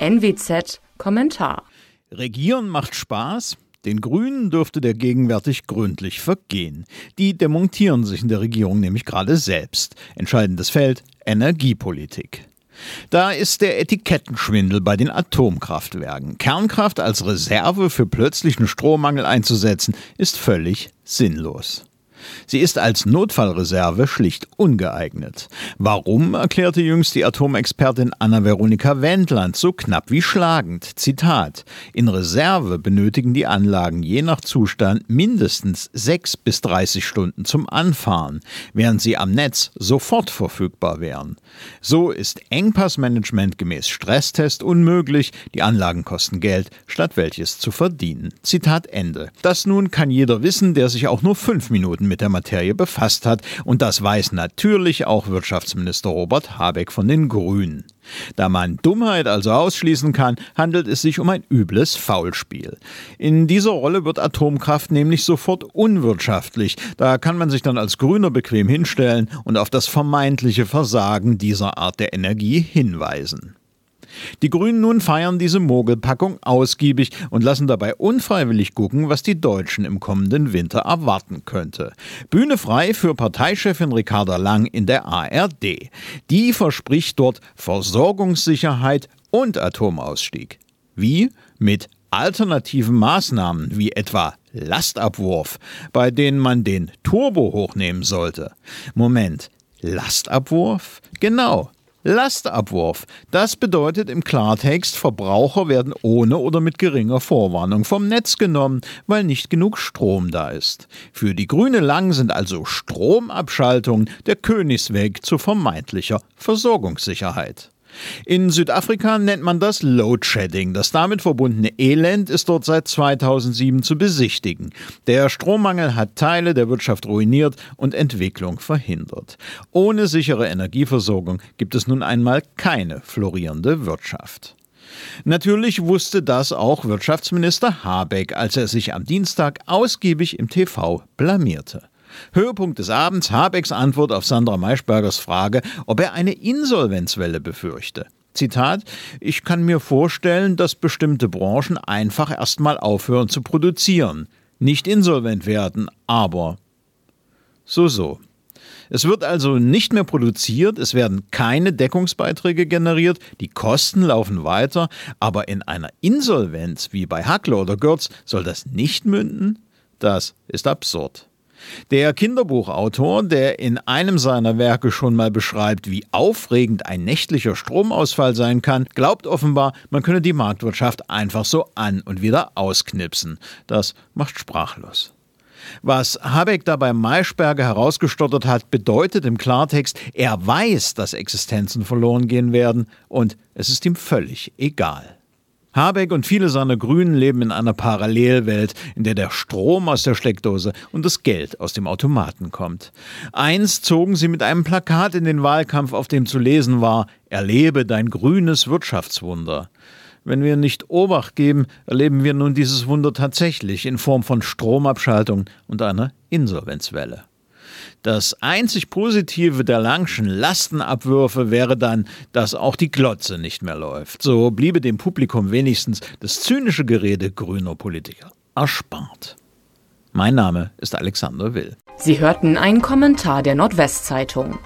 NWZ Kommentar. Regieren macht Spaß? Den Grünen dürfte der gegenwärtig gründlich vergehen. Die demontieren sich in der Regierung nämlich gerade selbst. Entscheidendes Feld Energiepolitik. Da ist der Etikettenschwindel bei den Atomkraftwerken. Kernkraft als Reserve für plötzlichen Strommangel einzusetzen, ist völlig sinnlos. Sie ist als Notfallreserve schlicht ungeeignet. Warum, erklärte jüngst die Atomexpertin Anna-Veronika Wendland so knapp wie schlagend. Zitat: In Reserve benötigen die Anlagen je nach Zustand mindestens 6 bis 30 Stunden zum Anfahren, während sie am Netz sofort verfügbar wären. So ist Engpassmanagement gemäß Stresstest unmöglich, die Anlagen kosten Geld, statt welches zu verdienen. Zitat Ende. Das nun kann jeder wissen, der sich auch nur fünf Minuten mit der Materie befasst hat. Und das weiß natürlich auch Wirtschaftsminister Robert Habeck von den Grünen. Da man Dummheit also ausschließen kann, handelt es sich um ein übles Faulspiel. In dieser Rolle wird Atomkraft nämlich sofort unwirtschaftlich. Da kann man sich dann als Grüner bequem hinstellen und auf das vermeintliche Versagen dieser Art der Energie hinweisen. Die Grünen nun feiern diese Mogelpackung ausgiebig und lassen dabei unfreiwillig gucken, was die Deutschen im kommenden Winter erwarten könnte. Bühne frei für Parteichefin Ricarda Lang in der ARD. Die verspricht dort Versorgungssicherheit und Atomausstieg. Wie? Mit alternativen Maßnahmen wie etwa Lastabwurf, bei denen man den Turbo hochnehmen sollte. Moment, Lastabwurf? Genau. Lastabwurf. Das bedeutet im Klartext, Verbraucher werden ohne oder mit geringer Vorwarnung vom Netz genommen, weil nicht genug Strom da ist. Für die Grüne Lang sind also Stromabschaltungen der Königsweg zu vermeintlicher Versorgungssicherheit. In Südafrika nennt man das Load Shedding. Das damit verbundene Elend ist dort seit 2007 zu besichtigen. Der Strommangel hat Teile der Wirtschaft ruiniert und Entwicklung verhindert. Ohne sichere Energieversorgung gibt es nun einmal keine florierende Wirtschaft. Natürlich wusste das auch Wirtschaftsminister Habeck, als er sich am Dienstag ausgiebig im TV blamierte. Höhepunkt des Abends Habecks Antwort auf Sandra Maischbergers Frage, ob er eine Insolvenzwelle befürchte. Zitat, ich kann mir vorstellen, dass bestimmte Branchen einfach erstmal aufhören zu produzieren, nicht insolvent werden, aber so so. Es wird also nicht mehr produziert, es werden keine Deckungsbeiträge generiert, die Kosten laufen weiter, aber in einer Insolvenz wie bei Hackler oder Görz soll das nicht münden? Das ist absurd. Der Kinderbuchautor, der in einem seiner Werke schon mal beschreibt, wie aufregend ein nächtlicher Stromausfall sein kann, glaubt offenbar, man könne die Marktwirtschaft einfach so an und wieder ausknipsen. Das macht sprachlos. Was Habeck da bei Maischberger herausgestottert hat, bedeutet im Klartext, er weiß, dass Existenzen verloren gehen werden und es ist ihm völlig egal. Habeck und viele seiner Grünen leben in einer Parallelwelt, in der der Strom aus der Steckdose und das Geld aus dem Automaten kommt. Einst zogen sie mit einem Plakat in den Wahlkampf, auf dem zu lesen war, Erlebe dein grünes Wirtschaftswunder. Wenn wir nicht Obacht geben, erleben wir nun dieses Wunder tatsächlich in Form von Stromabschaltung und einer Insolvenzwelle. Das einzig Positive der Langschen Lastenabwürfe wäre dann, dass auch die Glotze nicht mehr läuft. So bliebe dem Publikum wenigstens das zynische Gerede grüner Politiker erspart. Mein Name ist Alexander Will. Sie hörten einen Kommentar der Nordwestzeitung.